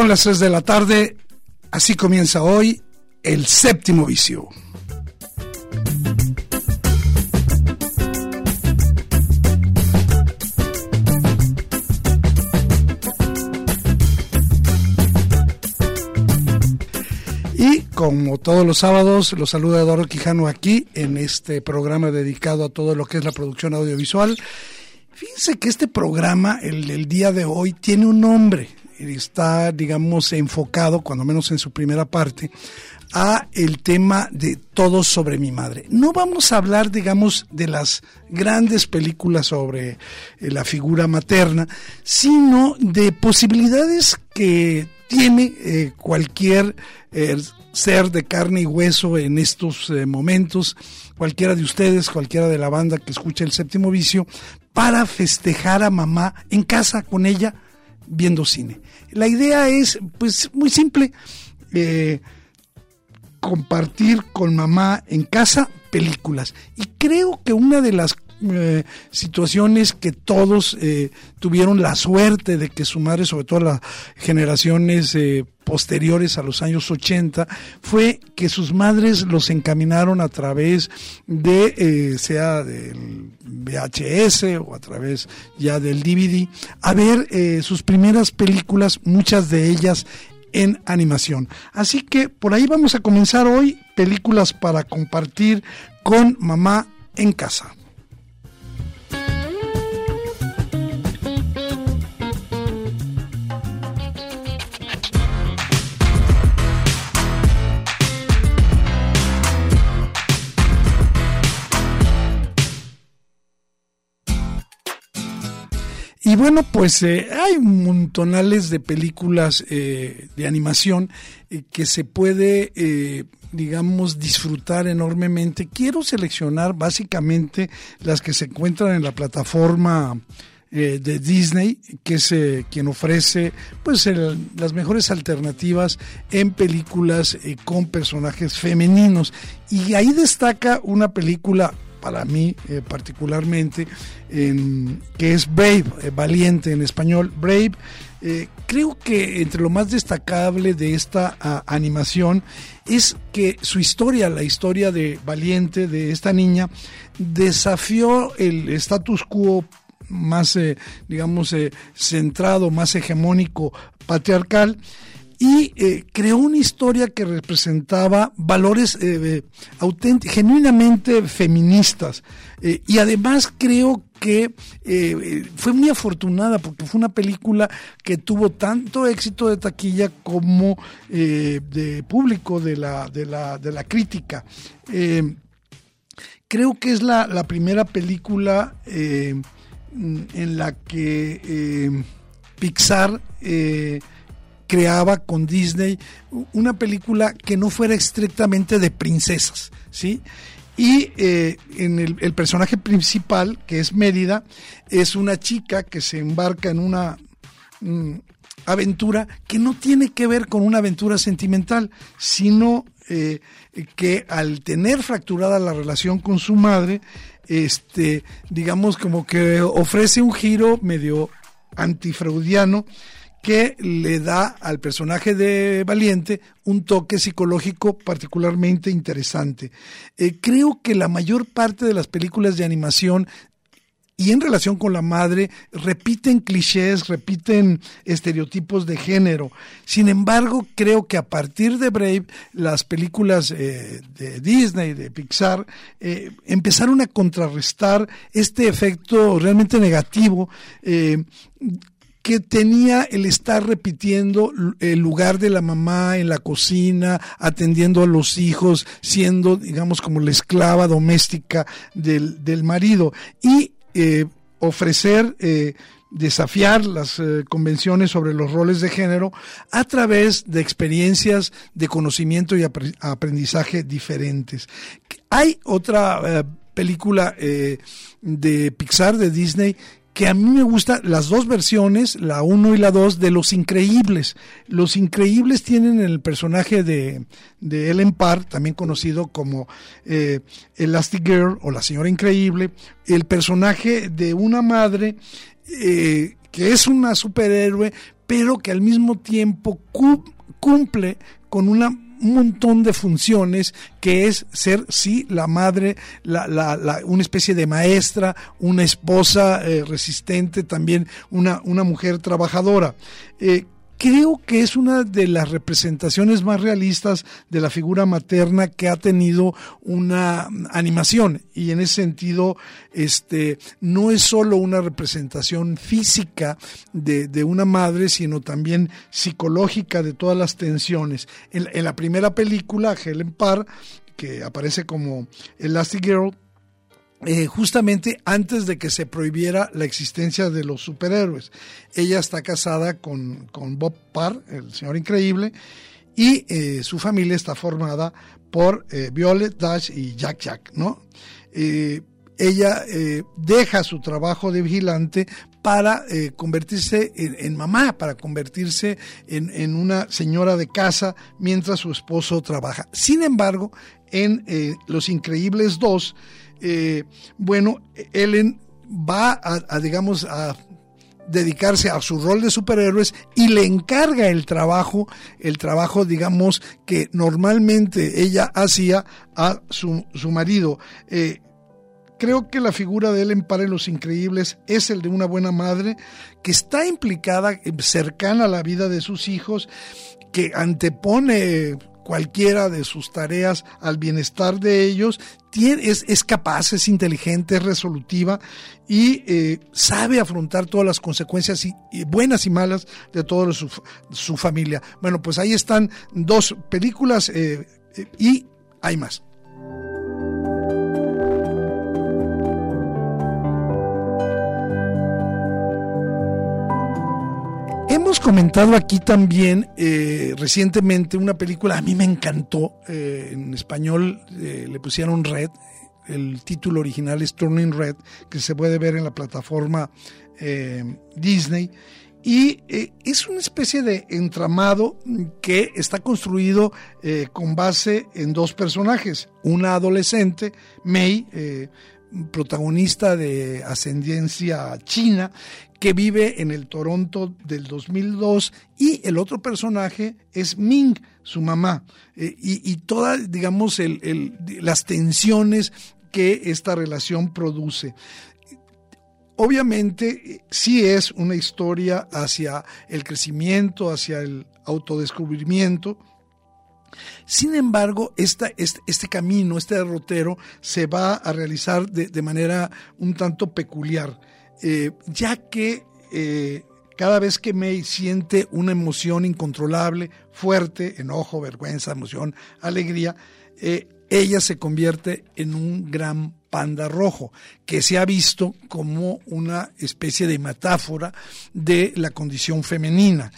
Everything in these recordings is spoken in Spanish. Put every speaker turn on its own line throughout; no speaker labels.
Son las 3 de la tarde, así comienza hoy el séptimo vicio. Y como todos los sábados, los saluda Eduardo Quijano aquí en este programa dedicado a todo lo que es la producción audiovisual. Fíjense que este programa, el, el día de hoy, tiene un nombre está, digamos, enfocado, cuando menos en su primera parte, a el tema de todo sobre mi madre. No vamos a hablar, digamos, de las grandes películas sobre eh, la figura materna, sino de posibilidades que tiene eh, cualquier eh, ser de carne y hueso en estos momentos, cualquiera de ustedes, cualquiera de la banda que escucha el séptimo vicio, para festejar a mamá en casa con ella viendo cine. La idea es, pues, muy simple, eh, compartir con mamá en casa películas. Y creo que una de las eh, situaciones que todos eh, tuvieron la suerte de que su madre, sobre todo las generaciones eh, posteriores a los años 80, fue que sus madres los encaminaron a través de, sea del VHS o a través ya del DVD, a ver sus primeras películas, muchas de ellas en animación. Así que por ahí vamos a comenzar hoy películas para compartir con mamá en casa. Y bueno, pues eh, hay montonales de películas eh, de animación eh, que se puede, digamos, disfrutar enormemente. Quiero seleccionar básicamente las que se encuentran en la plataforma de Disney, que es quien ofrece pues las mejores alternativas en películas con personajes femeninos. Y ahí destaca una película para mí eh, particularmente, que es Brave, eh, valiente en español, Brave. Eh, creo que entre lo más destacable de esta animación es que su historia, la historia de Valiente, de esta niña, desafió el status quo más, digamos, centrado, más hegemónico, patriarcal, y eh, creó una historia que representaba valores eh, genuinamente feministas. Eh, y además creo que fue muy afortunada porque fue una película que tuvo tanto éxito de taquilla como de público, de la, de la, de la crítica. creo que es la, la primera película en la que Pixar creaba con Disney una película que no fuera estrictamente de princesas, ¿sí? Y eh, en el, personaje principal, que es Mérida, es una chica que se embarca en una mm, aventura que no tiene que ver con una aventura sentimental, sino eh, que al tener fracturada la relación con su madre, este, digamos como que ofrece un giro medio antifreudiano que le da al personaje de Valiente un toque psicológico particularmente interesante. Eh, creo que la mayor parte de las películas de animación y en relación con la madre repiten clichés, repiten estereotipos de género. Sin embargo, creo que a partir de Brave, las películas eh, de Disney, de Pixar, eh, empezaron a contrarrestar este efecto realmente negativo eh, que tenía el estar repitiendo el lugar de la mamá en la cocina, atendiendo a los hijos, siendo, digamos, como la esclava doméstica del, del marido. Y eh, ofrecer, eh, desafiar las eh, convenciones sobre los roles de género a través de experiencias de conocimiento y aprendizaje diferentes. Hay otra película de Pixar, de Disney, que a mí me gustan las dos versiones, la 1 y la 2, de Los Increíbles. Los Increíbles tienen el personaje de, de Ellen Parr, también conocido como eh, Elastic Girl o la Señora Increíble, el personaje de una madre eh, que es una superhéroe, pero que al mismo tiempo cumple con una un montón de funciones que es ser, sí, la madre, la, la, una especie de maestra, una esposa eh, resistente, también una, una mujer trabajadora. Eh, creo que es una de las representaciones más realistas de la figura materna que ha tenido una animación. Y en ese sentido este no es solo una representación física de, de una madre sino también psicológica de todas las tensiones. En, en la primera película Helen Parr que aparece como Elastic Girl eh, justamente antes de que se prohibiera la existencia de los superhéroes. Ella está casada con, con Bob Parr, el señor increíble, y eh, su familia está formada por eh, Violet, Dash y Jack Jack, ¿no? ella deja su trabajo de vigilante para convertirse en, mamá, para convertirse en, en, una señora de casa mientras su esposo trabaja. Sin embargo, en Los Increíbles 2, eh, bueno, Ellen va a, digamos, a dedicarse a su rol de superhéroes y le encarga el trabajo, el trabajo, digamos, que normalmente ella hacía a su, su marido. Eh, creo que la figura de Ellen para Los Increíbles es el de una buena madre que está implicada, eh, cercana a la vida de sus hijos, que antepone cualquiera de sus tareas al bienestar de ellos, es, es, capaz, es inteligente, es resolutiva y eh, sabe afrontar todas las consecuencias y, buenas y malas de toda su, su, familia. Bueno, pues ahí están dos películas eh, eh, y hay más. Hemos comentado aquí también eh, recientemente una película, a mí me encantó, eh, en español eh, le pusieron Red, el título original es Turning Red, que se puede ver en la plataforma Disney. Y es una especie de entramado que está construido con base en dos personajes. Una adolescente, Mei, protagonista de ascendencia china, que vive en el Toronto del 2002 y el otro personaje es Ming, su mamá, eh, y, todas, digamos, las tensiones que esta relación produce. Obviamente sí es una historia hacia el crecimiento, hacia el autodescubrimiento, sin embargo, este, este, camino, este derrotero, se va a realizar de manera un tanto peculiar. Eh, ya que eh, cada vez que May siente una emoción incontrolable, fuerte, enojo, vergüenza, emoción, alegría, eh, ella se convierte en un gran panda rojo, que se ha visto como una especie de metáfora de la condición femenina.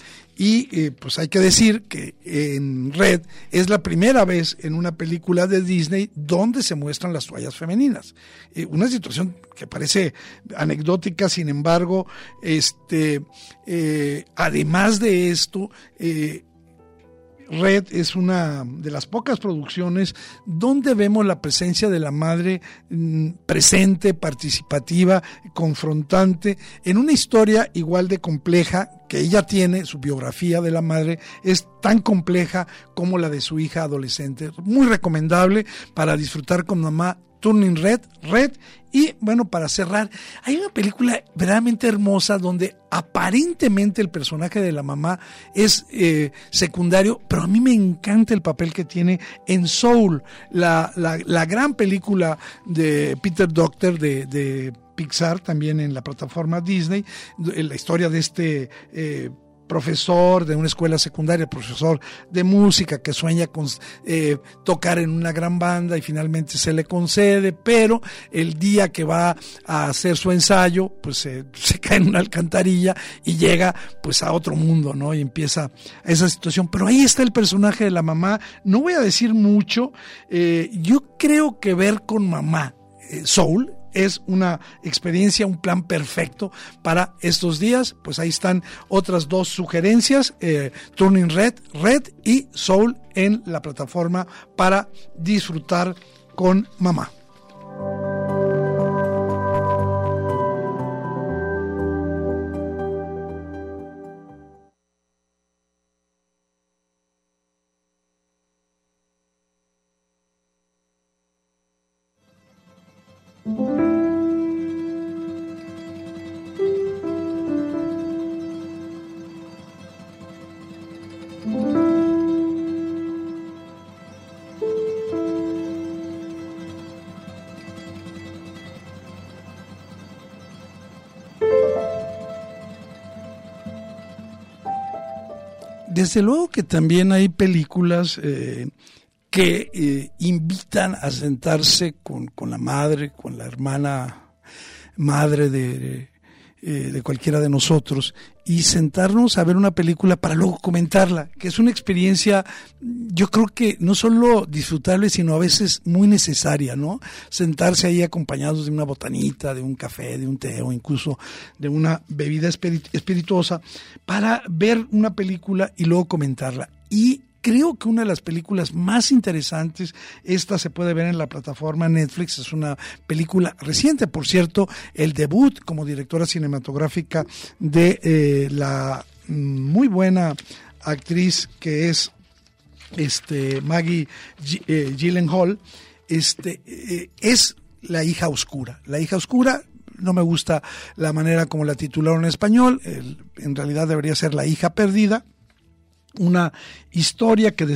Y eh, pues hay que decir que en Red es la primera vez en una película de Disney donde se muestran las toallas femeninas. Eh, una situación que parece anecdótica, sin embargo, este, eh, además de esto, Red es una de las pocas producciones donde vemos la presencia de la madre mm, presente, participativa, confrontante, en una historia igual de compleja que ella tiene, su biografía de la madre es tan compleja como la de su hija adolescente. Muy recomendable para disfrutar con mamá Turning Red, Red. Y bueno, para cerrar, hay una película verdaderamente hermosa donde aparentemente el personaje de la mamá es eh, secundario, pero a mí me encanta el papel que tiene en Soul, la, la, gran película de Peter Doctor de, Pixar, también en la plataforma Disney, la historia de este eh, profesor de una escuela secundaria, profesor de música que sueña con eh, tocar en una gran banda y finalmente se le concede, pero el día que va a hacer su ensayo, pues se cae en una alcantarilla y llega pues a otro mundo, ¿no? Y empieza esa situación. Pero ahí está el personaje de la mamá. No voy a decir mucho. Eh, yo creo que ver con mamá, eh, Soul, es una experiencia, un plan perfecto para estos días. Pues ahí están otras dos sugerencias, eh, Turning Red, Red y Soul en la plataforma para disfrutar con mamá. Desde luego que también hay películas eh, que eh, invitan a sentarse con, la madre, con la hermana madre de, eh, de cualquiera de nosotros y sentarnos a ver una película para luego comentarla, que es una experiencia, yo creo que no solo disfrutable, sino a veces muy necesaria, ¿no? Sentarse ahí acompañados de una botanita, de un café, de un té o incluso de una bebida espirituosa para ver una película y luego comentarla. Y creo que una de las películas más interesantes, esta se puede ver en la plataforma Netflix, es una película reciente, por cierto, el debut como directora cinematográfica de eh, la muy buena actriz que es este Maggie eh, Gyllenhaal, este eh, es la hija oscura. La hija oscura no me gusta la manera como la titularon en español, en realidad debería ser la hija perdida una historia que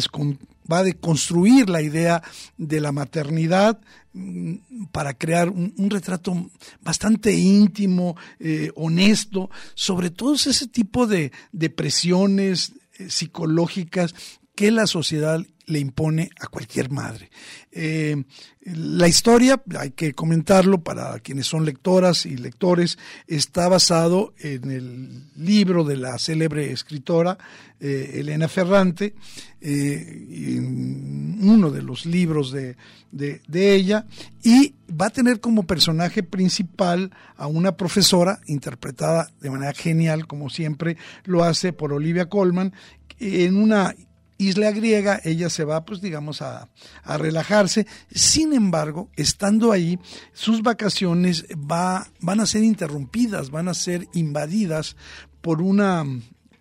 va a deconstruir la idea de la maternidad mm, para crear un, retrato bastante íntimo, eh, honesto, sobre todo ese tipo de, presiones eh, psicológicas que la sociedad le impone a cualquier madre. Eh, la historia, hay que comentarlo para quienes son lectoras y lectores, está basado en el libro de la célebre escritora eh, Elena Ferrante, eh, uno de los libros de, de, ella, y va a tener como personaje principal a una profesora interpretada de manera genial, como siempre lo hace por Olivia Colman, en una isla griega, ella se va, pues digamos, a, relajarse. Sin embargo, estando ahí, sus vacaciones va, van a ser interrumpidas, van a ser invadidas por una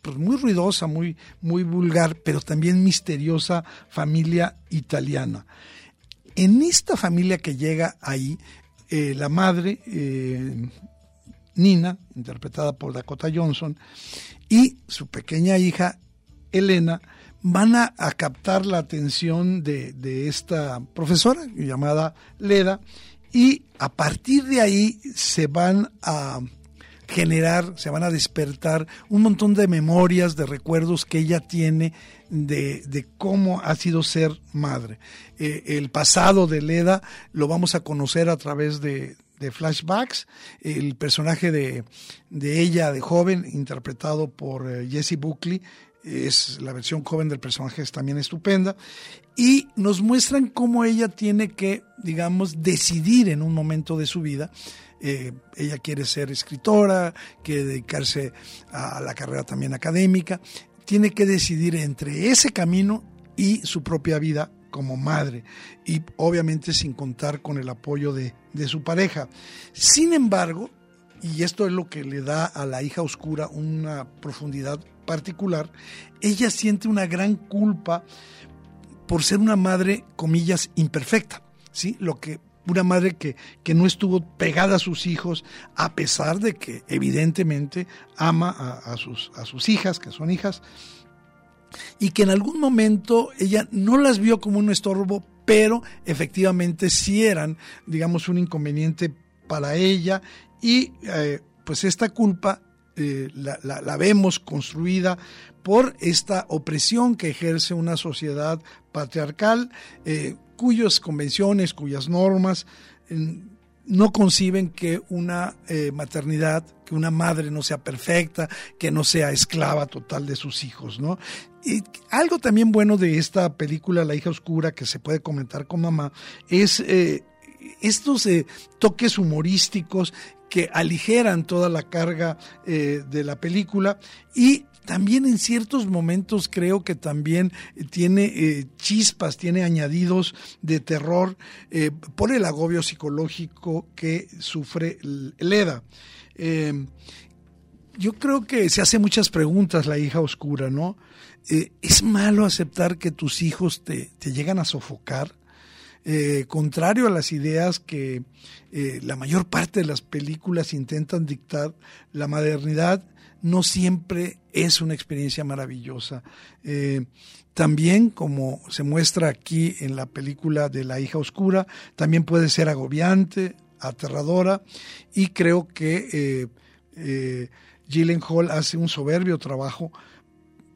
pues muy ruidosa, muy, muy vulgar, pero también misteriosa familia italiana. En esta familia que llega ahí, eh, la madre, eh, Nina, interpretada por Dakota Johnson, y su pequeña hija, Elena, van a, captar la atención de, esta profesora llamada Leda y a partir de ahí se van a generar, se van a despertar un montón de memorias, de recuerdos que ella tiene de, de cómo ha sido ser madre. Eh, el pasado de Leda lo vamos a conocer a través de, de flashbacks. El personaje de, de, ella, de joven, interpretado por eh, Jesse Buckley, es la versión joven del personaje es también estupenda y nos muestran cómo ella tiene que, digamos, decidir en un momento de su vida. Eh, ella quiere ser escritora, quiere dedicarse a la carrera también académica, tiene que decidir entre ese camino y su propia vida como madre y obviamente sin contar con el apoyo de, de su pareja. Sin embargo, y esto es lo que le da a la hija oscura una profundidad particular, ella siente una gran culpa por ser una madre, comillas, imperfecta, ¿sí? Lo que una madre que, que no estuvo pegada a sus hijos, a pesar de que evidentemente ama a, sus, a sus hijas, que son hijas, y que en algún momento ella no las vio como un estorbo, pero efectivamente sí eran, digamos, un inconveniente para ella y eh, pues esta culpa eh, la, vemos construida por esta opresión que ejerce una sociedad patriarcal, eh, cuyas convenciones, cuyas normas no conciben que una eh, maternidad, que una madre no sea perfecta, que no sea esclava total de sus hijos, ¿no? Y algo también bueno de esta película, La hija oscura, que se puede comentar con mamá, es estos toques humorísticos que aligeran toda la carga eh, de la película y también en ciertos momentos creo que también tiene eh, chispas, tiene añadidos de terror eh, por el agobio psicológico que sufre Leda. yo creo que se hace muchas preguntas la hija oscura, ¿no? ¿Es malo aceptar que tus hijos te, te llegan a sofocar? Eh, contrario a las ideas que eh, la mayor parte de las películas intentan dictar, la modernidad no siempre es una experiencia maravillosa. Eh, también, como se muestra aquí en la película de La hija oscura, también puede ser agobiante, aterradora, y creo que Hall hace un soberbio trabajo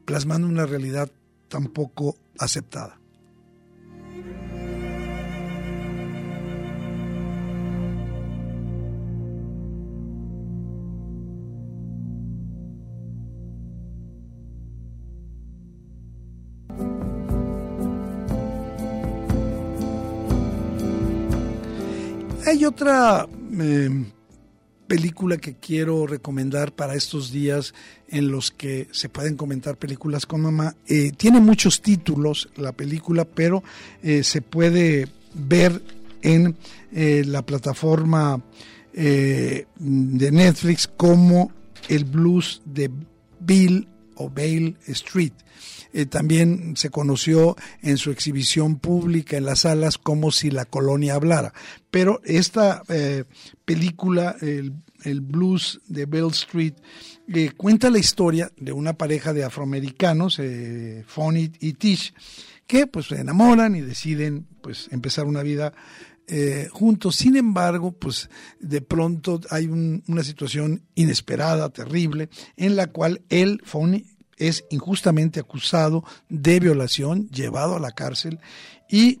plasmando una realidad tan poco aceptada. Hay otra em, película que quiero recomendar para estos días en los que se pueden comentar películas con mamá. Eh, tiene muchos títulos la película, pero eh, se puede ver en eh, la plataforma de Netflix como el blues de Bill o Bale Street. Eh, también se conoció en su exhibición pública en las salas como si la colonia hablara. Pero esta eh, película, el, blues de Bell Street, eh, cuenta la historia de una pareja de afroamericanos, Fonny y Tish, que pues se enamoran y deciden pues empezar una vida juntos. Sin embargo, pues de pronto hay una situación inesperada, terrible, en la cual él, Fonny, es injustamente acusado de violación, llevado a la cárcel y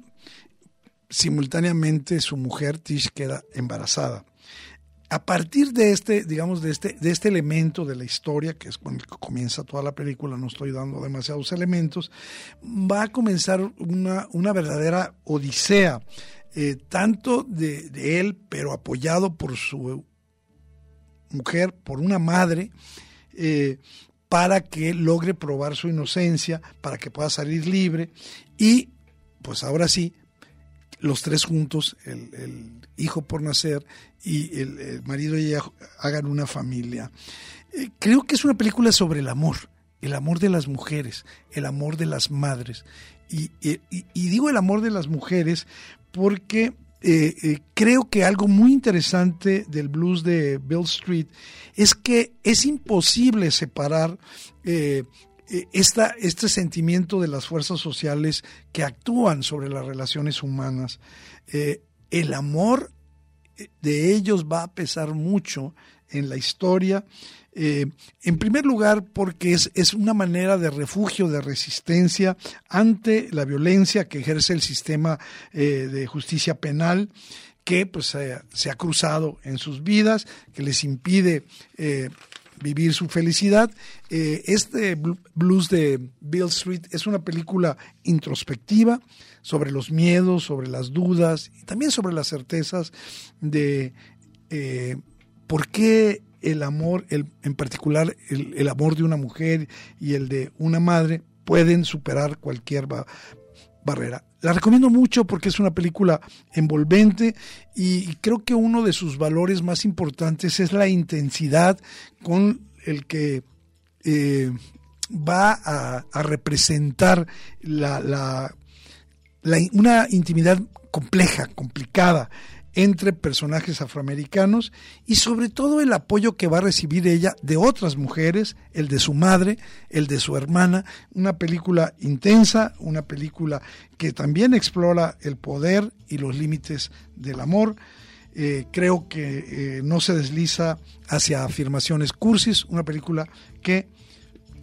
simultáneamente su mujer Tish queda embarazada. A partir de este, digamos, de este, de este elemento de la historia, que es cuando comienza toda la película, no estoy dando demasiados elementos, va a comenzar una, una verdadera odisea, eh, tanto de, de él, pero apoyado por su mujer, por una madre, eh, para que logre probar su inocencia, para que pueda salir libre y pues ahora sí, los tres juntos, el, hijo por nacer y el, marido y ella hagan una familia. Eh, creo que es una película sobre el amor, el amor de las mujeres, el amor de las madres. y digo el amor de las mujeres porque eh, eh, creo que algo muy interesante del blues de Bill Street es que es imposible separar eh, esta, este sentimiento de las fuerzas sociales que actúan sobre las relaciones humanas. el amor de ellos va a pesar mucho en la historia eh, en primer lugar, porque es, una manera de refugio, de resistencia ante la violencia que ejerce el sistema eh, de justicia penal que pues, se ha cruzado en sus vidas, que les impide eh, vivir su felicidad. este blues de Bill Street es una película introspectiva sobre los miedos, sobre las dudas y también sobre las certezas de por qué el amor, el, en particular el, amor de una mujer y el de una madre, pueden superar cualquier barrera. La recomiendo mucho porque es una película envolvente y creo que uno de sus valores más importantes es la intensidad con el que eh, va a, representar la, la, una intimidad compleja, complicada, entre personajes afroamericanos y sobre todo el apoyo que va a recibir ella de otras mujeres, el de su madre, el de su hermana, una película intensa, una película que también explora el poder y los límites del amor. Eh, creo que eh, no se desliza hacia afirmaciones cursis, una película que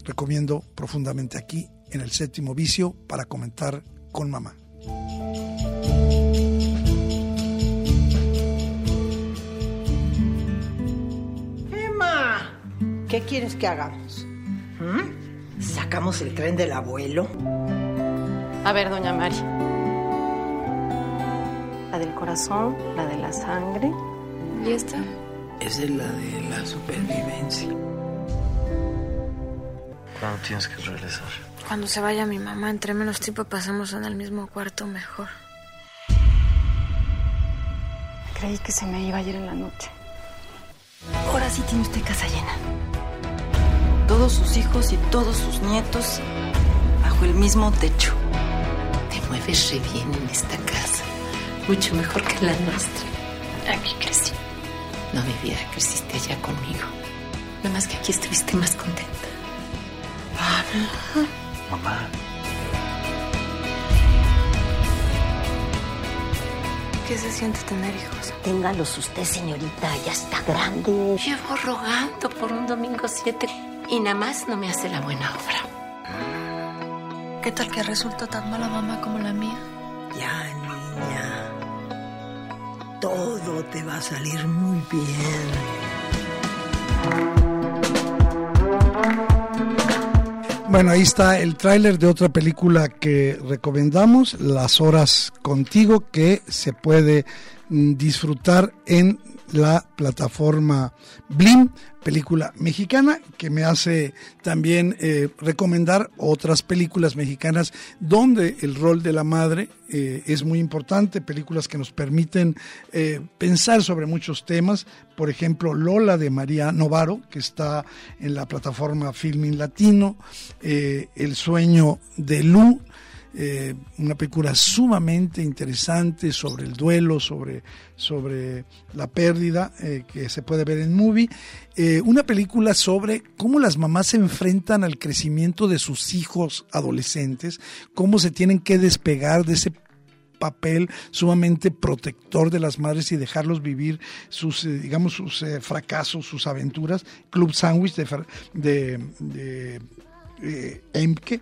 recomiendo profundamente aquí en el séptimo vicio para comentar con mamá.
¿Qué quieres que hagamos? ¿Mm? ¿Sacamos el tren del abuelo?
A ver, doña Mari. La del corazón, la de la sangre. ¿Y esta?
Es de la de la supervivencia.
¿Cuándo tienes que regresar?
Cuando se vaya mi mamá, entre menos tiempo pasamos en el mismo cuarto, mejor.
Creí que se me iba ayer en la noche.
Ahora sí tiene usted casa llena.
Todos sus hijos y todos sus nietos bajo el mismo techo.
Te mueves re bien en esta casa. Mucho mejor que la nuestra.
Aquí crecí.
No, mi vida, creciste allá conmigo. Nada más que aquí estuviste más contenta.
Mamá.
¿Qué se siente tener hijos?
Téngalos usted, señorita, ya está grande.
Llevo rogando por un domingo 7 y nada más no me hace la buena obra.
¿Qué tal que resulta tan mala mamá como la mía?
Ya, niña. Todo te va a salir muy bien.
Bueno, ahí está el tráiler de otra película que recomendamos, Las Horas Contigo, que se puede mm, disfrutar en la plataforma Blim, película mexicana, que me hace también eh, recomendar otras películas mexicanas donde el rol de la madre eh, es muy importante, películas que nos permiten eh, pensar sobre muchos temas, por ejemplo Lola de María Novaro, que está en la plataforma Filming Latino, El sueño de Lu, eh, una película sumamente interesante sobre el duelo, sobre, sobre la pérdida, eh, que se puede ver en Movie. Eh, una película sobre cómo las mamás se enfrentan al crecimiento de sus hijos adolescentes, cómo se tienen que despegar de ese papel sumamente protector de las madres y dejarlos vivir sus, digamos, sus fracasos, sus aventuras. Club Sandwich de, de, de Emke.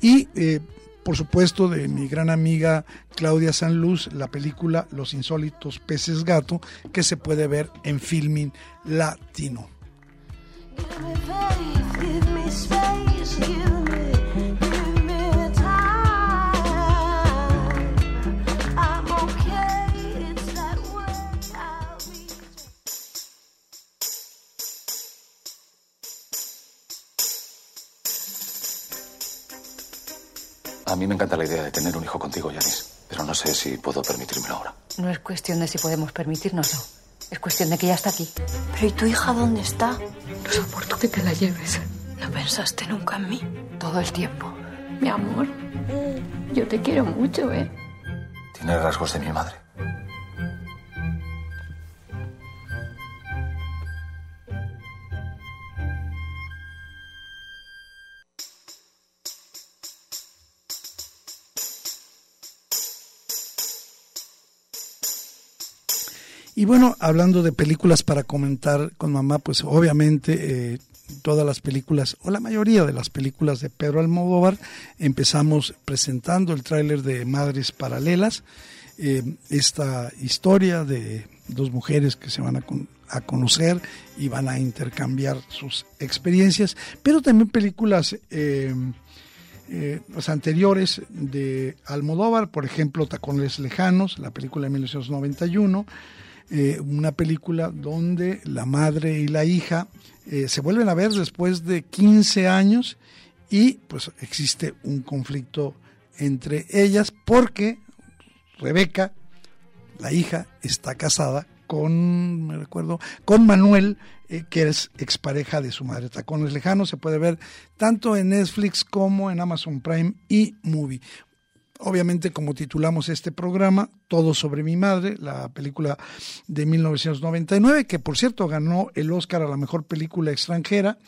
Y por supuesto, de mi gran amiga Claudia Sanluz, la película Los insólitos peces gato, que se puede ver en Filming Latino.
A mí me encanta la idea de tener un hijo contigo, Yanis. Pero no sé si puedo permitírmelo ahora.
No es cuestión de si podemos permitírnoslo. Es cuestión de que ya está aquí.
Pero ¿y tu hija dónde está?
No soporto que te la lleves.
¿No pensaste nunca en mí?
Todo el tiempo. Mi amor, yo te quiero mucho, ¿eh?
Tiene rasgos de mi madre.
Y bueno, hablando de películas para comentar con mamá, pues obviamente eh, todas las películas, o la mayoría de las películas de Pedro Almodóvar, empezamos presentando el tráiler de Madres Paralelas, eh, esta historia de dos mujeres que se van a, a, conocer y van a intercambiar sus experiencias, pero también películas... Eh, eh, anteriores de Almodóvar, por ejemplo, Tacones Lejanos, la película de 1991, eh, una película donde la madre y la hija eh, se vuelven a ver después de 15 años y pues existe un conflicto entre ellas porque Rebeca, la hija, está casada con, me recuerdo, con Manuel, eh, que es expareja de su madre. Tacones Lejanos se puede ver tanto en Netflix como en Amazon Prime y Movie. Obviamente como titulamos este programa, Todo sobre mi madre, la película de 1999, que por cierto ganó el Oscar a la mejor película extranjera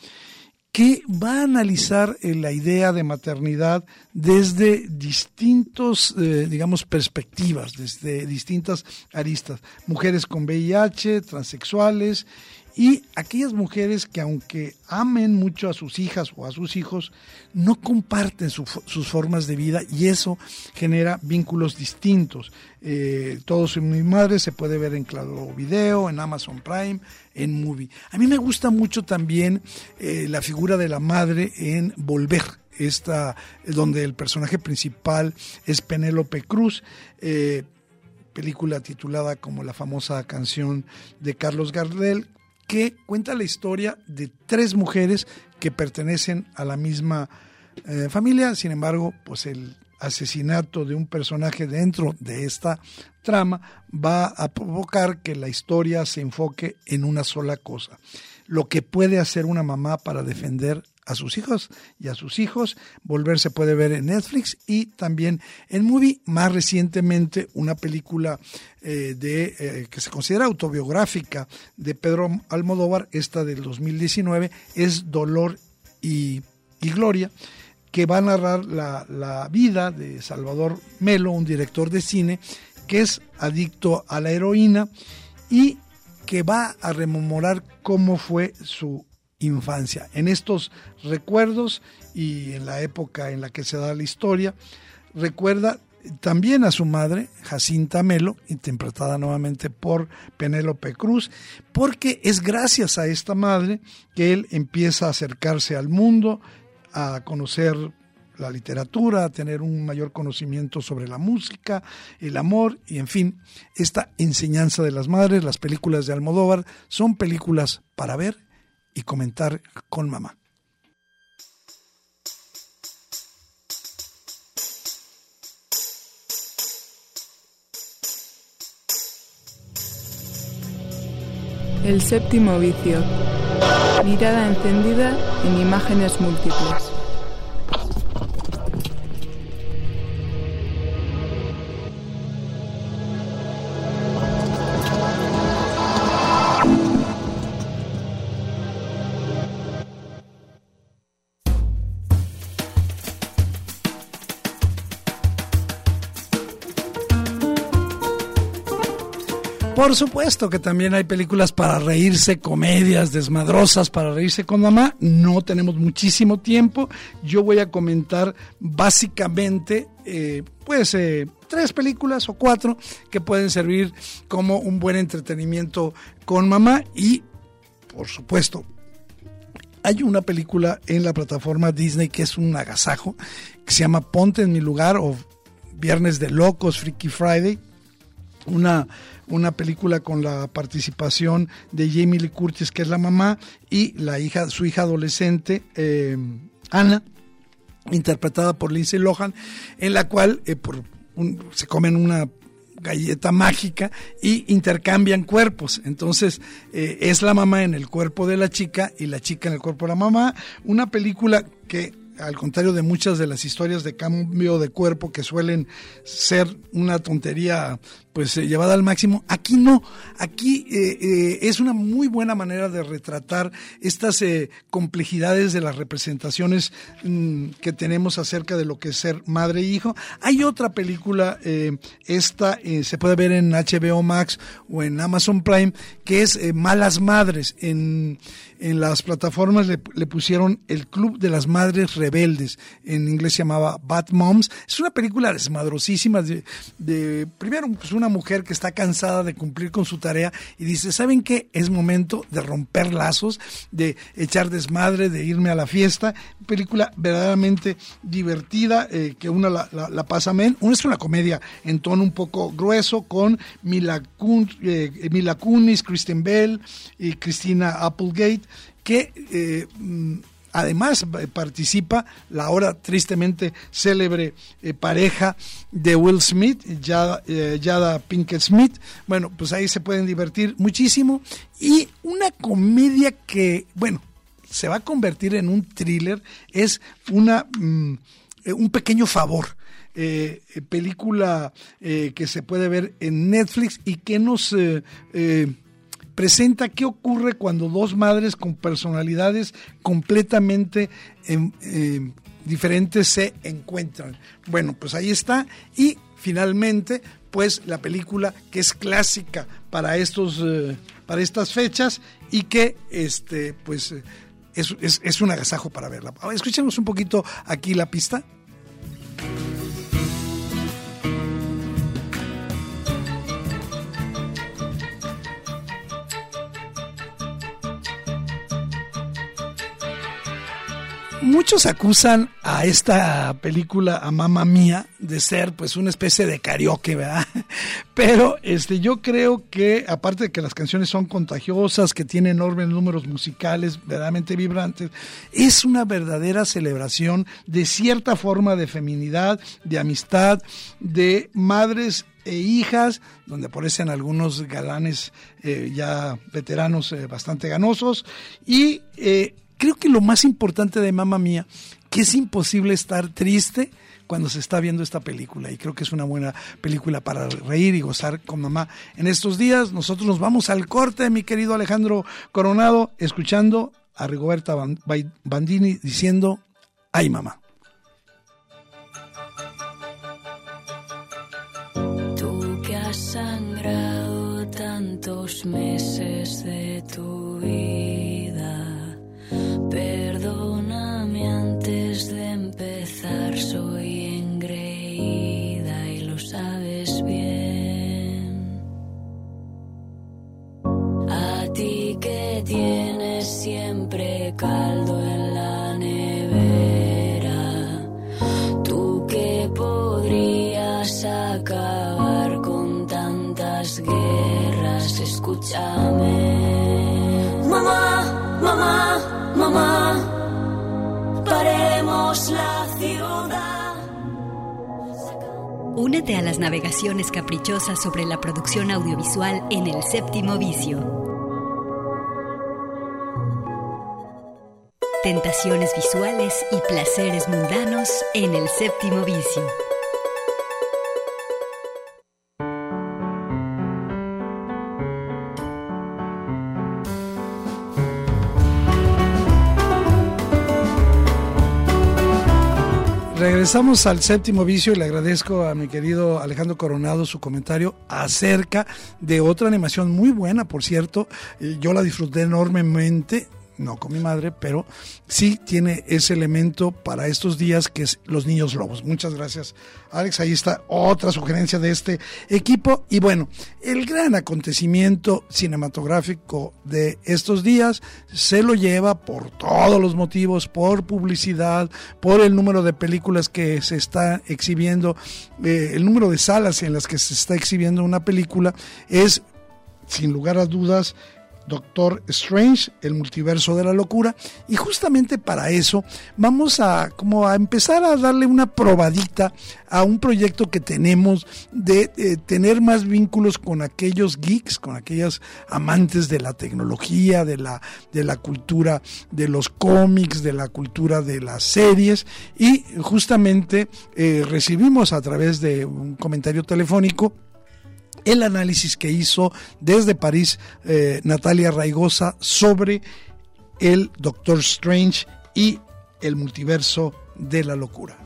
que va a analizar eh, la idea de maternidad desde distintos, eh, digamos, perspectivas, desde distintas aristas. Mujeres con VIH, transexuales y aquellas mujeres que aunque amen mucho a sus hijas o a sus hijos, no comparten sus formas de vida y eso genera vínculos distintos. Eh, Todos en mi madre se puede ver en Claro Video, en Amazon Prime, en Movie. A mí me gusta mucho también eh, la figura de la madre en Volver. Esta, donde el personaje principal es Penélope Cruz, eh, película titulada como la famosa canción de Carlos Gardel, que cuenta la historia de tres mujeres que pertenecen a la misma eh, familia, sin embargo, pues el asesinato de un personaje dentro de esta trama va a provocar que la historia se enfoque en una sola cosa, lo que puede hacer una mamá para defender a sus hijos y a sus hijos. Volver se puede ver en Netflix y también en Movie. Más recientemente, una película eh, de, eh, que se considera autobiográfica de Pedro Almodóvar, esta del 2019, es Dolor y, Gloria, que va a narrar la, la vida de Salvador Melo, un director de cine que es adicto a la heroína y que va a rememorar cómo fue su infancia. En estos recuerdos y en la época en la que se da la historia, recuerda también a su madre, Jacinta Melo, interpretada nuevamente por Penélope Cruz, porque es gracias a esta madre que él empieza a acercarse al mundo, a conocer la literatura, tener un mayor conocimiento sobre la música, el amor y en fin, esta enseñanza de las madres, las películas de Almodóvar son películas para ver y comentar con mamá.
El séptimo vicio. Mirada encendida en imágenes múltiples.
Por supuesto que también hay películas para reírse, comedias desmadrosas para reírse con mamá. No tenemos muchísimo tiempo. Yo voy a comentar básicamente, eh, pues, eh, tres películas o cuatro que pueden servir como un buen entretenimiento con mamá y, por supuesto, hay una película en la plataforma Disney que es un agasajo, que se llama Ponte en mi lugar o Viernes de Locos, Freaky Friday. Una una película con la participación de Jamie Lee Curtis, que es la mamá, y la hija, su hija adolescente, eh, Ana, interpretada por Lindsay Lohan, en la cual eh, por se comen una galleta mágica y intercambian cuerpos. Entonces eh, es la mamá en el cuerpo de la chica y la chica en el cuerpo de la mamá. Una película que al contrario de muchas de las historias de cambio de cuerpo que suelen ser una tontería pues eh, llevada al máximo. Aquí no, aquí eh, eh, es una muy buena manera de retratar estas complejidades de las representaciones mm, que tenemos acerca de lo que es ser madre e hijo. Hay otra película, esta se puede ver en HBO Max o en Amazon Prime, que es Malas Madres. En, en las plataformas le, pusieron El Club de las Madres Rebeldes, en inglés se llamaba Bad Moms. Es una película desmadrosísima de, de primero, pues una mujer que está cansada de cumplir con su tarea y dice, ¿saben qué? Es momento de romper lazos, de echar desmadre, de irme a la fiesta. Película verdaderamente divertida, eh, que uno la, pasa bien. Una es una comedia en tono un poco grueso con Mila, eh, Mila Kunis, Kristen Bell y Christina Applegate, que... Eh, mm, Además eh, participa la ahora tristemente célebre eh, pareja de Will Smith, Yada, eh, Yada Pinkett Smith. Bueno, pues ahí se pueden divertir muchísimo. Y una comedia que, bueno, se va a convertir en un thriller, es una... Mm, eh, un pequeño favor. Eh, película que se puede ver en Netflix y que nos presenta qué ocurre cuando dos madres con personalidades completamente em, em, diferentes se encuentran. Bueno, pues ahí está. Y finalmente, pues la película que es clásica para estos, eh, para estas fechas y que, este, pues, eh, es, es, es un agasajo para verla. Escuchemos un poquito aquí la pista. Muchos acusan a esta película, a Mamma Mía, de ser pues una especie de karaoke, ¿verdad? Pero este, yo creo que, aparte de que las canciones son contagiosas, que tienen enormes números musicales verdaderamente vibrantes, es una verdadera celebración de cierta forma de feminidad, de amistad, de madres e hijas, donde aparecen algunos galanes eh, ya veteranos eh, bastante ganosos, y eh, creo que lo más importante de Mamma Mía, que es imposible estar triste cuando se está viendo esta película y creo que es una buena película para reír y gozar con mamá en estos días. Nosotros nos vamos al corte, mi querido Alejandro Coronado, escuchando a Rigoberta Bandini diciendo, ay mamá.
Tú que has sangrado tantos meses de tu Mamá, mamá mamá, paremos la ciudad.
Únete a las navegaciones caprichosas sobre la producción audiovisual en el séptimo vicio. Tentaciones visuales y placeres mundanos en el séptimo vicio.
Regresamos al séptimo vicio y le agradezco a mi querido Alejandro Coronado su comentario acerca de otra animación muy buena, por cierto. Eh, yo la disfruté enormemente no con mi madre, pero sí tiene ese elemento para estos días que es los niños lobos. Muchas gracias, Alex. Ahí está otra sugerencia de este equipo. Y bueno, el gran acontecimiento cinematográfico de estos días se lo lleva por todos los motivos, por publicidad, por el número de películas que se está exhibiendo, eh, el número de salas en las que se está exhibiendo una película, es sin lugar a dudas Doctor Strange, el multiverso de la locura. Y justamente para eso vamos a como a empezar a darle una probadita a un proyecto que tenemos de eh, tener más vínculos con aquellos geeks, con aquellas amantes de la tecnología, de la, de la cultura de los cómics, de la cultura de las series. Y justamente eh, recibimos a través de un comentario telefónico el análisis que hizo desde París eh, Natalia Raigosa sobre el Doctor Strange y el multiverso de la locura.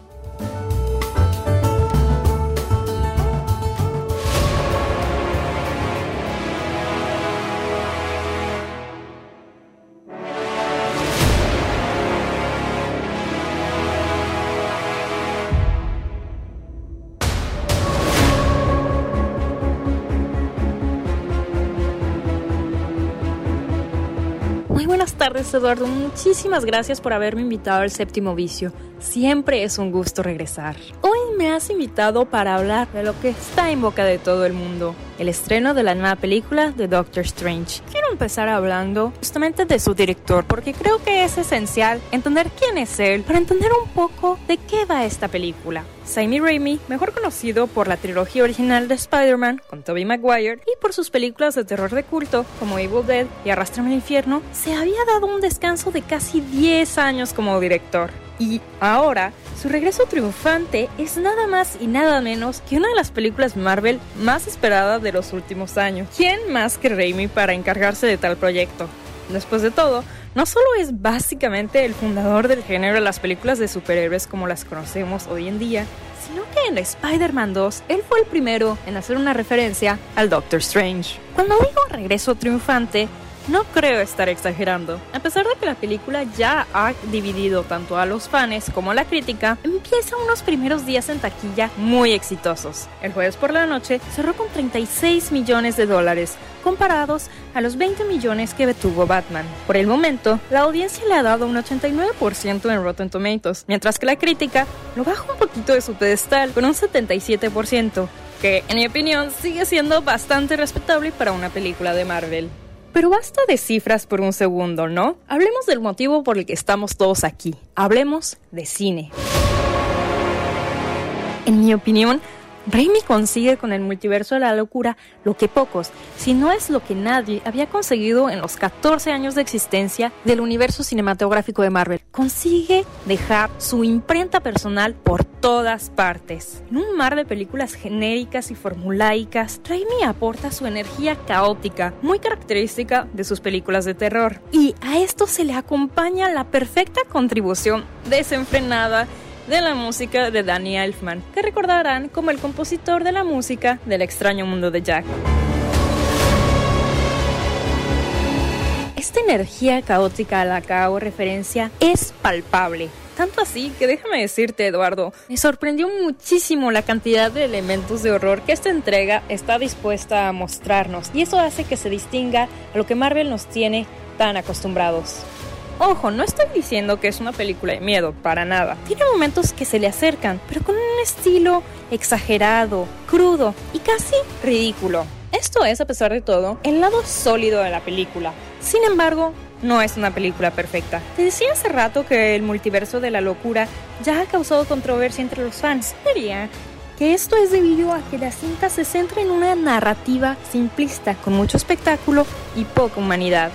Tardes, Eduardo. Muchísimas gracias por haberme invitado al séptimo vicio. Siempre es un gusto regresar. Hoy me has invitado para hablar de lo que está en boca de todo el mundo, el estreno de la nueva película de Doctor Strange. Quiero empezar hablando justamente de su director, porque creo que es esencial entender quién es él para entender un poco de qué va esta película. Sammy Raimi, mejor conocido por la trilogía original de Spider-Man con Tobey Maguire y por sus películas de terror de culto como Evil Dead y Arrastrame al infierno, se había había dado un descanso de casi 10 años como director. Y ahora, su regreso triunfante es nada más y nada menos que una de las películas Marvel más esperadas de los últimos años. ¿Quién más que Raimi para encargarse de tal proyecto? Después de todo, no solo es básicamente el fundador del género de las películas de superhéroes como las conocemos hoy en día, sino que en Spider-Man 2 él fue el primero en hacer una referencia al Doctor Strange. Cuando digo regreso triunfante, no creo estar exagerando. A pesar de que la película ya ha dividido tanto a los fans como a la crítica, empieza unos primeros días en taquilla muy exitosos. El jueves por la noche cerró con 36 millones de dólares, comparados a los 20 millones que tuvo Batman. Por el momento, la audiencia le ha dado un 89% en Rotten Tomatoes, mientras que la crítica lo baja un poquito de su pedestal con un 77%, que en mi opinión sigue siendo bastante respetable para una película de Marvel. Pero basta de cifras por un segundo, ¿no? Hablemos del motivo por el que estamos todos aquí. Hablemos de cine. En mi opinión, Raimi consigue con el multiverso de la locura lo que pocos, si no es lo que nadie, había conseguido en los 14 años de existencia del universo cinematográfico de Marvel. Consigue dejar su imprenta personal por todas partes. En un mar de películas genéricas y formulaicas, Raimi aporta su energía caótica, muy característica de sus películas de terror. Y a esto se le acompaña la perfecta contribución desenfrenada de la música de Danny Elfman, que recordarán como el compositor de la música del extraño mundo de Jack. Esta energía caótica a la que hago referencia es palpable. Tanto así que déjame decirte, Eduardo, me sorprendió muchísimo la cantidad de elementos de horror que esta entrega está dispuesta a mostrarnos, y eso hace que se distinga a lo que Marvel nos tiene tan acostumbrados. Ojo, no estoy diciendo que es una película de miedo, para nada. Tiene momentos que se le acercan, pero con un estilo exagerado, crudo y casi ridículo. Esto es, a pesar de todo, el lado sólido de la película. Sin embargo, no es una película perfecta. Te decía hace rato que el multiverso de la locura ya ha causado controversia entre los fans. Diría que esto es debido a que la cinta se centra en una narrativa simplista con mucho espectáculo y poca humanidad.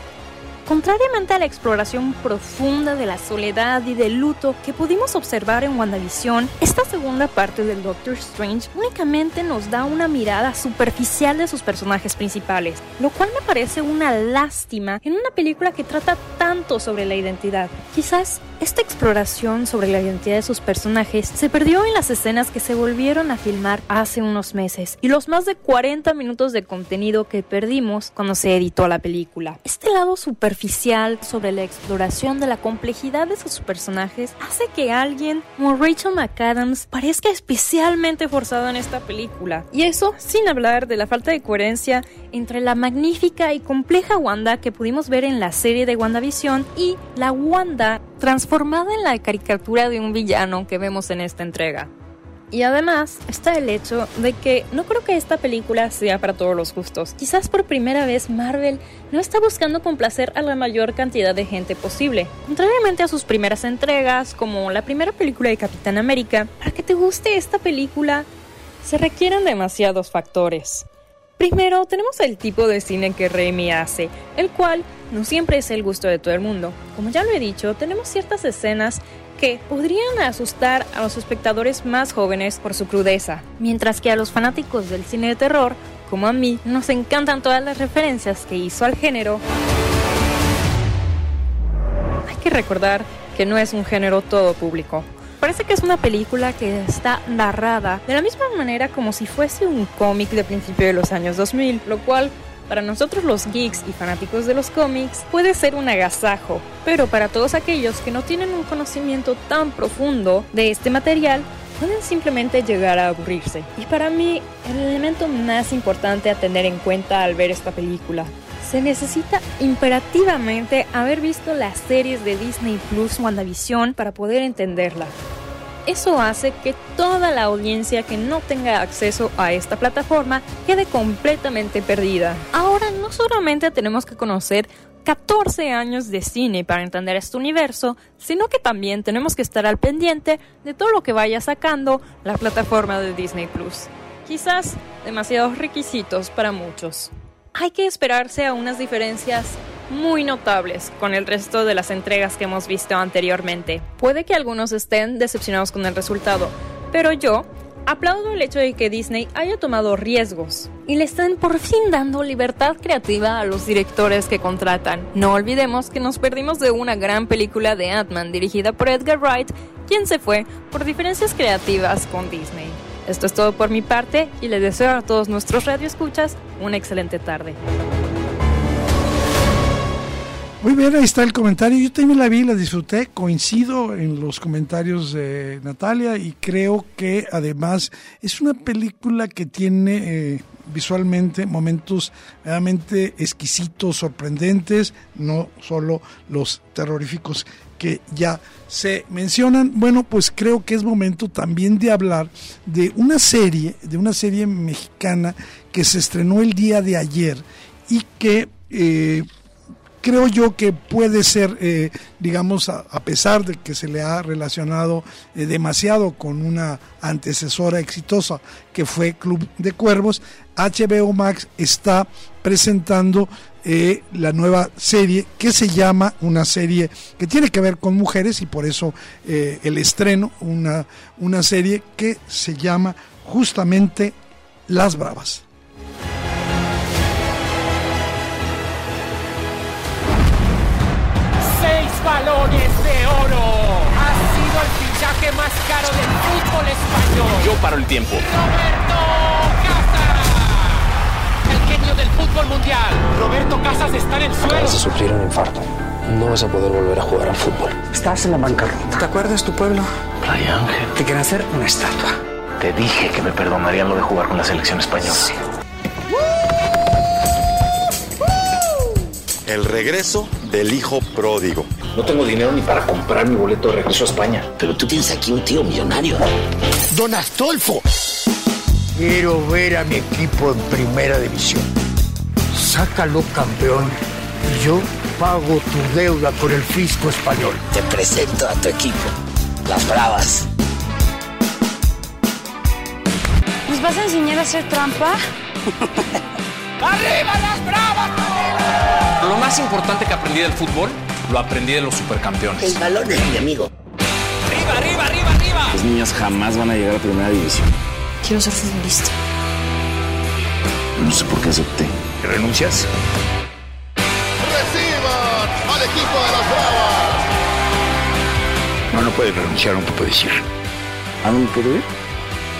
Contrariamente a la exploración profunda de la soledad y del luto que pudimos observar en WandaVision, esta segunda parte del Doctor Strange únicamente nos da una mirada superficial de sus personajes principales, lo cual me parece una lástima en una película que trata tanto sobre la identidad. Quizás esta exploración sobre la identidad de sus personajes se perdió en las escenas que se volvieron a filmar hace unos meses y los más de 40 minutos de contenido que perdimos cuando se editó la película. Este lado sobre la exploración de la complejidad de sus personajes hace que alguien como Rachel McAdams parezca especialmente forzado en esta película. Y eso sin hablar de la falta de coherencia entre la magnífica y compleja Wanda que pudimos ver en la serie de WandaVision y la Wanda transformada en la caricatura de un villano que vemos en esta entrega. Y además está el hecho de que no creo que esta película sea para todos los gustos. Quizás por primera vez Marvel no está buscando complacer a la mayor cantidad de gente posible. Contrariamente a sus primeras entregas, como la primera película de Capitán América, para que te guste esta película se requieren demasiados factores. Primero, tenemos el tipo de cine que Raimi hace, el cual no siempre es el gusto de todo el mundo. Como ya lo he dicho, tenemos ciertas escenas que podrían asustar a los espectadores más jóvenes por su crudeza, mientras que a los fanáticos del cine de terror, como a mí, nos encantan todas las referencias que hizo al género. Hay que recordar que no es un género todo público. Parece que es una película que está narrada de la misma manera como si fuese un cómic de principio de los años 2000, lo cual para nosotros los geeks y fanáticos de los cómics puede ser un agasajo, pero para todos aquellos que no tienen un conocimiento tan profundo de este material, pueden simplemente llegar a aburrirse. Y para mí, el elemento más importante a tener en cuenta al ver esta película se necesita imperativamente haber visto las series de Disney Plus WandaVision para poder entenderla. Eso hace que toda la audiencia que no tenga acceso a esta plataforma quede completamente perdida. Ahora no solamente tenemos que conocer 14 años de cine para entender este universo, sino que también tenemos que estar al pendiente de todo lo que vaya sacando la plataforma de Disney Plus. Quizás demasiados requisitos para muchos hay que esperarse a unas diferencias muy notables con el resto de las entregas que hemos visto anteriormente. Puede que algunos estén decepcionados con el resultado, pero yo aplaudo el hecho de que Disney haya tomado riesgos y le están por fin dando libertad creativa a los directores que contratan. No olvidemos que nos perdimos de una gran película de Ant-Man dirigida por Edgar Wright, quien se fue por diferencias creativas con Disney. Esto es todo por mi parte y les deseo a todos nuestros radioescuchas una excelente tarde.
Muy bien, ahí está el comentario. Yo también la vi, la disfruté, coincido en los comentarios de Natalia y creo que además es una película que tiene eh, visualmente momentos realmente exquisitos, sorprendentes, no solo los terroríficos que ya se mencionan. Bueno, pues creo que es momento también de hablar de una serie, de una serie mexicana que se estrenó el día de ayer y que eh, creo yo que puede ser, eh, digamos, a, pesar de que se le ha relacionado eh, demasiado con una antecesora exitosa que fue Club de Cuervos, HBO Max está presentando eh, la nueva serie que se llama una serie que tiene que ver con mujeres y por eso el estreno, una, una serie que se llama justamente Las Bravas.
Balones de oro. Ha sido el fichaje más caro del fútbol español.
Yo paro el tiempo.
del fútbol mundial. Roberto Casas está en el suelo.
Acabas de sufrir un infarto. No vas a poder volver a jugar al fútbol.
Estás en la bancarrota.
¿Te acuerdas tu pueblo?
Playa Ángel.
Te quieren hacer una estatua.
Te dije que me perdonarían lo de jugar con la selección española.
El regreso del hijo pródigo.
No tengo dinero ni para comprar mi boleto de regreso a España.
Pero tú tienes aquí un tío millonario.
Don Astolfo. Quiero ver a mi equipo en primera división. Sácalo campeón y yo pago tu deuda con el fisco español.
Te presento a tu equipo, las Bravas.
¿Nos vas a enseñar a hacer trampa?
¡Arriba las Bravas!
Lo más importante que aprendí del fútbol, lo aprendí de los supercampeones.
El balón es mi amigo.
¡Arriba, arriba, arriba, arriba!
Los niños jamás van a llegar a primera división.
Quiero ser futbolista.
No sé por qué acepté.
¿Renuncias?
Reciban al equipo de las Bravas.
No, no puedes renunciar, no te puedes ir.
¿A dónde puedo ir?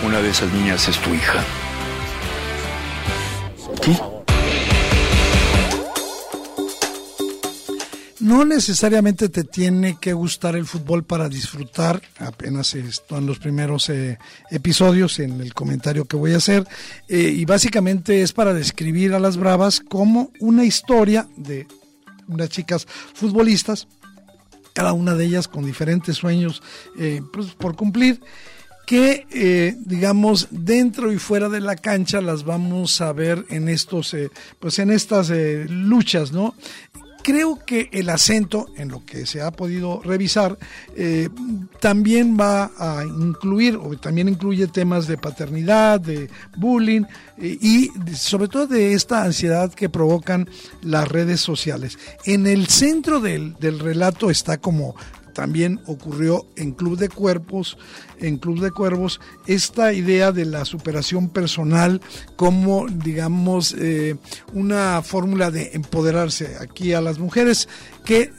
Una de esas niñas es tu hija.
¿Qué?
No necesariamente te tiene que gustar el fútbol para disfrutar, apenas están los primeros eh, episodios en el comentario que voy a hacer, eh, y básicamente es para describir a las Bravas como una historia de unas chicas futbolistas, cada una de ellas con diferentes sueños eh, pues, por cumplir, que eh, digamos dentro y fuera de la cancha las vamos a ver en estos eh, pues en estas eh, luchas no creo que el acento, en lo que se ha podido revisar, eh, también va a incluir, o también incluye temas de paternidad, de bullying eh, y sobre todo de esta ansiedad que provocan las redes sociales. En el centro del, del relato está como también ocurrió en Club de Cuerpos, en Club de Cuervos, esta idea de la superación personal como, digamos, eh, una fórmula de empoderarse aquí a las mujeres que eh,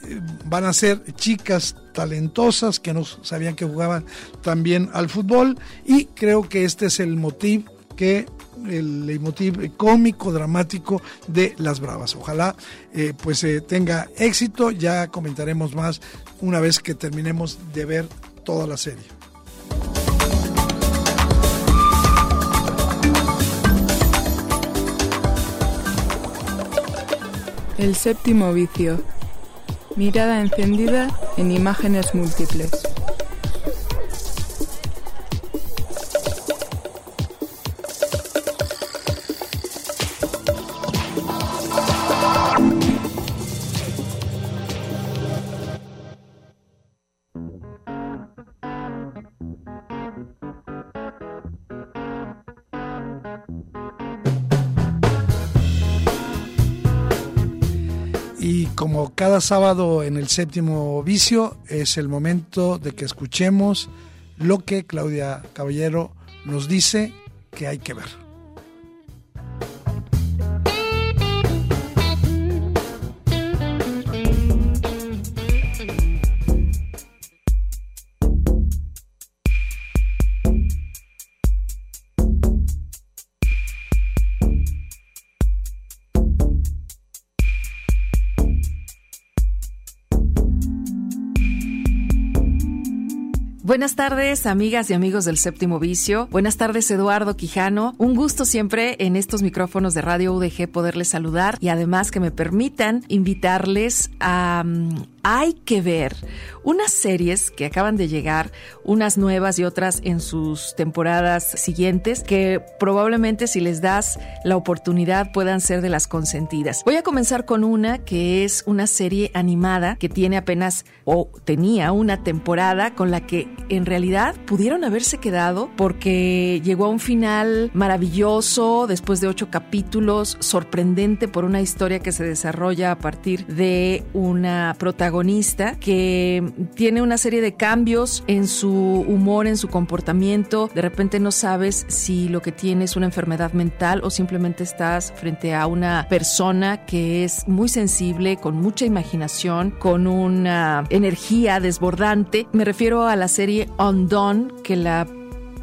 van a ser chicas talentosas que no sabían que jugaban también al fútbol y creo que este es el motivo que el leitmotiv cómico, dramático de Las Bravas. Ojalá eh, pues eh, tenga éxito, ya comentaremos más una vez que terminemos de ver toda la serie.
El séptimo vicio. Mirada encendida en imágenes múltiples.
Sábado en el séptimo vicio, es el momento de que escuchemos lo que Claudia Caballero nos dice que hay que ver.
Buenas tardes, amigas y amigos del Séptimo Vicio. Buenas tardes, Eduardo Quijano. Un gusto siempre en estos micrófonos de Radio UDG poderles saludar y además que me permitan invitarles a mm, hay que ver unas series que acaban de llegar, unas nuevas y otras en sus temporadas siguientes, que probablemente si les das la oportunidad puedan ser de las consentidas. Voy a comenzar con una que es una serie animada que tiene apenas o tenía una temporada con la que en realidad pudieron haberse quedado porque llegó a un final maravilloso después de ocho capítulos, sorprendente por una historia que se desarrolla a partir de una protagonista que tiene una serie de cambios en su humor, en su comportamiento. De repente no sabes si lo que tiene es una enfermedad mental o simplemente estás frente a una persona que es muy sensible, con mucha imaginación, con una energía desbordante. Me refiero a la serie Undone, que la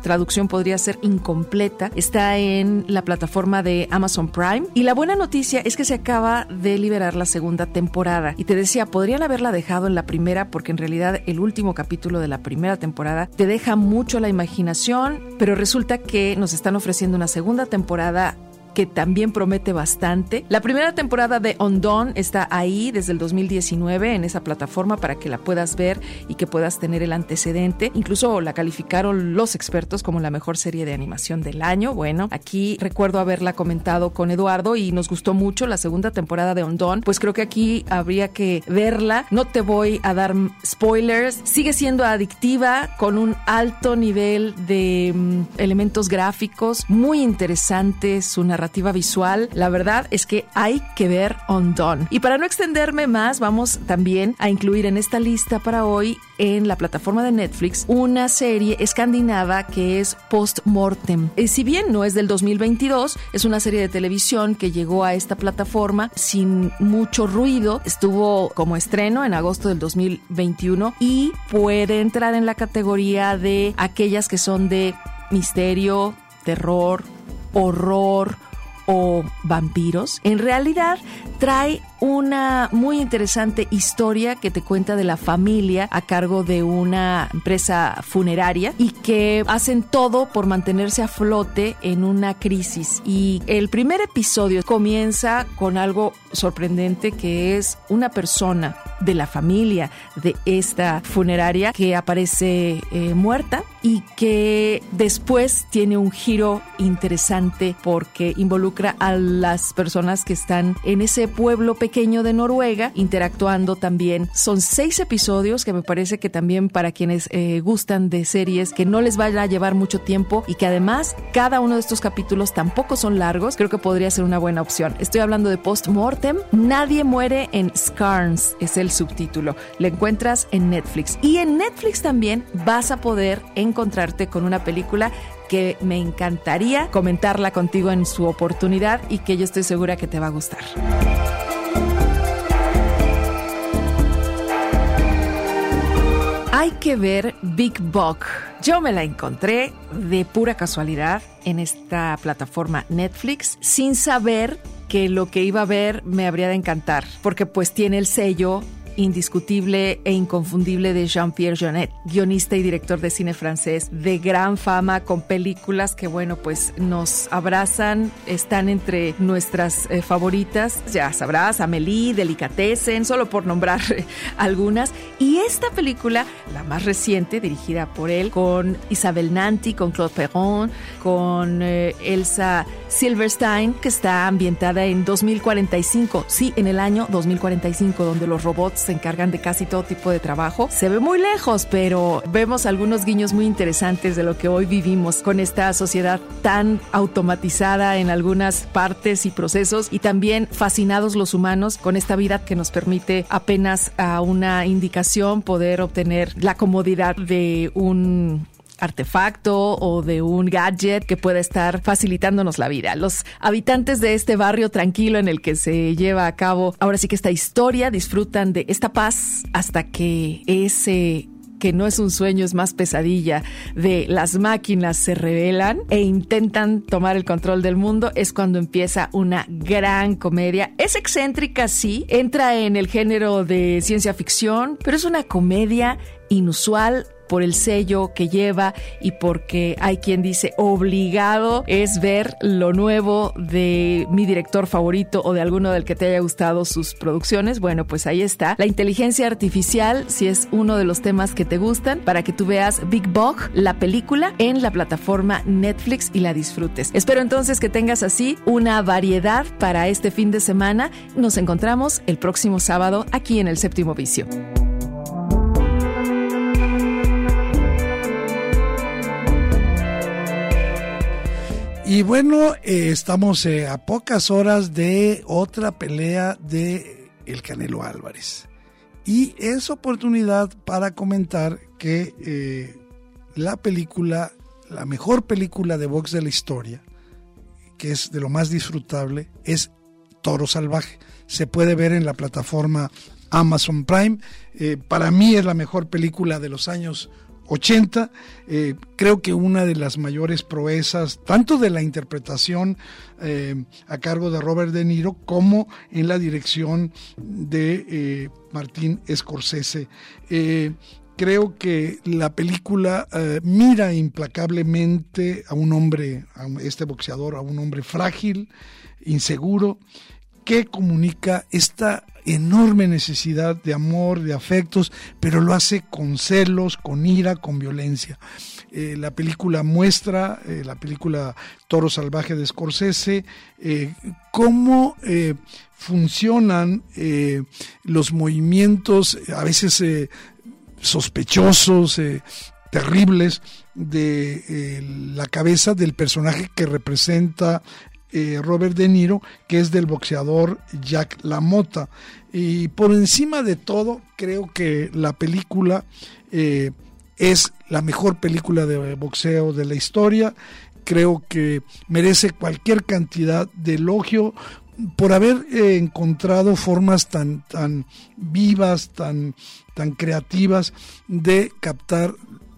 traducción podría ser incompleta, está en la plataforma de Amazon Prime. Y la buena noticia es que se acaba de liberar la segunda temporada. Y te decía, podrían haberla dejado en la primera porque en realidad el último capítulo de la primera temporada te deja mucho la imaginación, pero resulta que nos están ofreciendo una segunda temporada que también promete bastante. La primera temporada de Ondon está ahí desde el 2019 en esa plataforma para que la puedas ver y que puedas tener el antecedente. Incluso la calificaron los expertos como la mejor serie de animación del año. Bueno, aquí recuerdo haberla comentado con Eduardo y nos gustó mucho la segunda temporada de Ondon. Pues creo que aquí habría que verla. No te voy a dar spoilers. Sigue siendo adictiva con un alto nivel de mm, elementos gráficos muy interesantes, una narrativa visual, la verdad es que hay que ver Undone. Y para no extenderme más, vamos también a incluir en esta lista para hoy en la plataforma de Netflix una serie escandinava que es Post Mortem. Eh, si bien no es del 2022, es una serie de televisión que llegó a esta plataforma sin mucho ruido. Estuvo como estreno en agosto del 2021 y puede entrar en la categoría de aquellas que son de misterio, terror, horror o vampiros, en realidad trae una muy interesante historia que te cuenta de la familia a cargo de una empresa funeraria y que hacen todo por mantenerse a flote en una crisis. Y el primer episodio comienza con algo sorprendente que es una persona de la familia de esta funeraria que aparece eh, muerta y que después tiene un giro interesante porque involucra a las personas que están en ese pueblo pequeño de Noruega interactuando también. Son seis episodios que me parece que también para quienes eh, gustan de series que no les vaya a llevar mucho tiempo y que además cada uno de estos capítulos tampoco son largos, creo que podría ser una buena opción. Estoy hablando de Post Mortem. Nadie muere en Scarns, es el subtítulo. Lo encuentras en Netflix. Y en Netflix también vas a poder encontrarte con una película que me encantaría comentarla contigo en su oportunidad y que yo estoy segura que te va a gustar. Hay que ver Big Buck. Yo me la encontré de pura casualidad en esta plataforma Netflix sin saber que lo que iba a ver me habría de encantar, porque pues tiene el sello indiscutible e inconfundible de Jean-Pierre Jeunet, guionista y director de cine francés de gran fama con películas que bueno pues nos abrazan, están entre nuestras eh, favoritas, ya sabrás, Amélie, Delicatessen, solo por nombrar algunas, y esta película, la más reciente, dirigida por él, con Isabel Nanty, con Claude Perron, con eh, Elsa Silverstein, que está ambientada en 2045, sí, en el año 2045, donde los robots se encargan de casi todo tipo de trabajo. Se ve muy lejos, pero vemos algunos guiños muy interesantes de lo que hoy vivimos con esta sociedad tan automatizada en algunas partes y procesos y también fascinados los humanos con esta vida que nos permite apenas a una indicación poder obtener la comodidad de un artefacto o de un gadget que pueda estar facilitándonos la vida. Los habitantes de este barrio tranquilo en el que se lleva a cabo ahora sí que esta historia disfrutan de esta paz hasta que ese que no es un sueño, es más pesadilla, de las máquinas se revelan e intentan tomar el control del mundo, es cuando empieza una gran comedia. Es excéntrica, sí, entra en el género de ciencia ficción, pero es una comedia inusual por el sello que lleva y porque hay quien dice obligado es ver lo nuevo de mi director favorito o de alguno del que te haya gustado sus producciones. Bueno, pues ahí está. La inteligencia artificial, si es uno de los temas que te gustan, para que tú veas Big Bug, la película, en la plataforma Netflix y la disfrutes. Espero entonces que tengas así una variedad para este fin de semana. Nos encontramos el próximo sábado aquí en el séptimo vicio.
Y bueno, eh, estamos eh, a pocas horas de otra pelea de el Canelo Álvarez. Y es oportunidad para comentar que eh, la película, la mejor película de box de la historia, que es de lo más disfrutable, es Toro Salvaje. Se puede ver en la plataforma Amazon Prime. para mí es la mejor película de los años 80. Eh, creo que una de las mayores proezas, tanto de la interpretación eh, a cargo de Robert De Niro, como en la dirección de eh, Martín Scorsese. creo que la película mira implacablemente a un hombre, a este boxeador, a un hombre frágil, inseguro, que comunica esta enorme necesidad de amor, de afectos, pero lo hace con celos, con ira, con violencia. Eh, la película muestra, eh, la película Toro Salvaje de Scorsese, eh, cómo funcionan los movimientos a veces sospechosos, terribles, de la cabeza del personaje que representa eh, Robert De Niro, que es del boxeador Jack LaMotta. Y por encima de todo, creo que la película eh, es la mejor película de boxeo de la historia. Creo que merece cualquier cantidad de elogio por haber eh, encontrado formas tan, tan vivas, tan, tan creativas de captar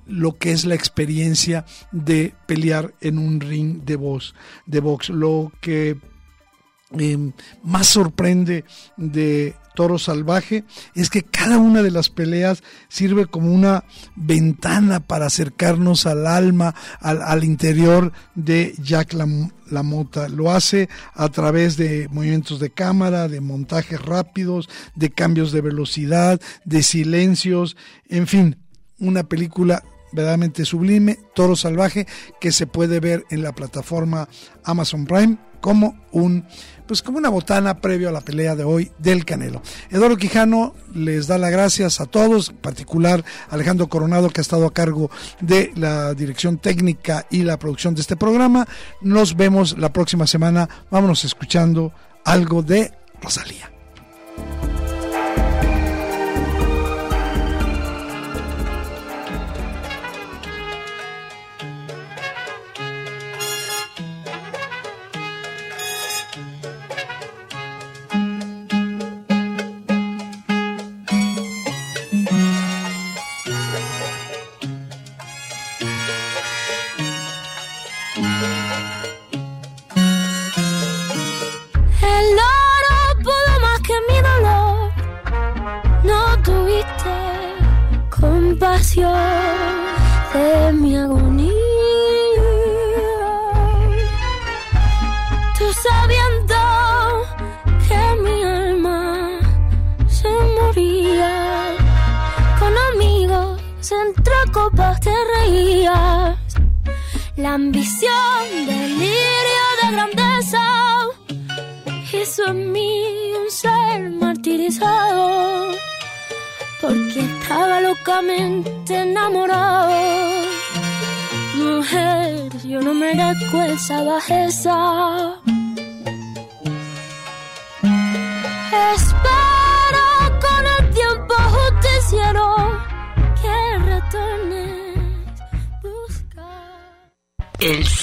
lo que es la experiencia de pelear en un ring de box. De box. Lo que em, más sorprende de Toro Salvaje es que cada una de las peleas sirve como una ventana para acercarnos al alma, al, interior de Jack LaMotta. Lo hace a través de movimientos de cámara, de montajes rápidos, de cambios de velocidad, de silencios, en fin, una película verdaderamente sublime, Toro Salvaje, que se puede ver en la plataforma Amazon Prime como un pues como una botana previo a la pelea de hoy del Canelo. Eduardo Quijano les da las gracias a todos, en particular Alejandro Coronado que ha estado a cargo de la dirección técnica y la producción de este programa. Nos vemos la próxima semana. Vámonos escuchando algo de Rosalía.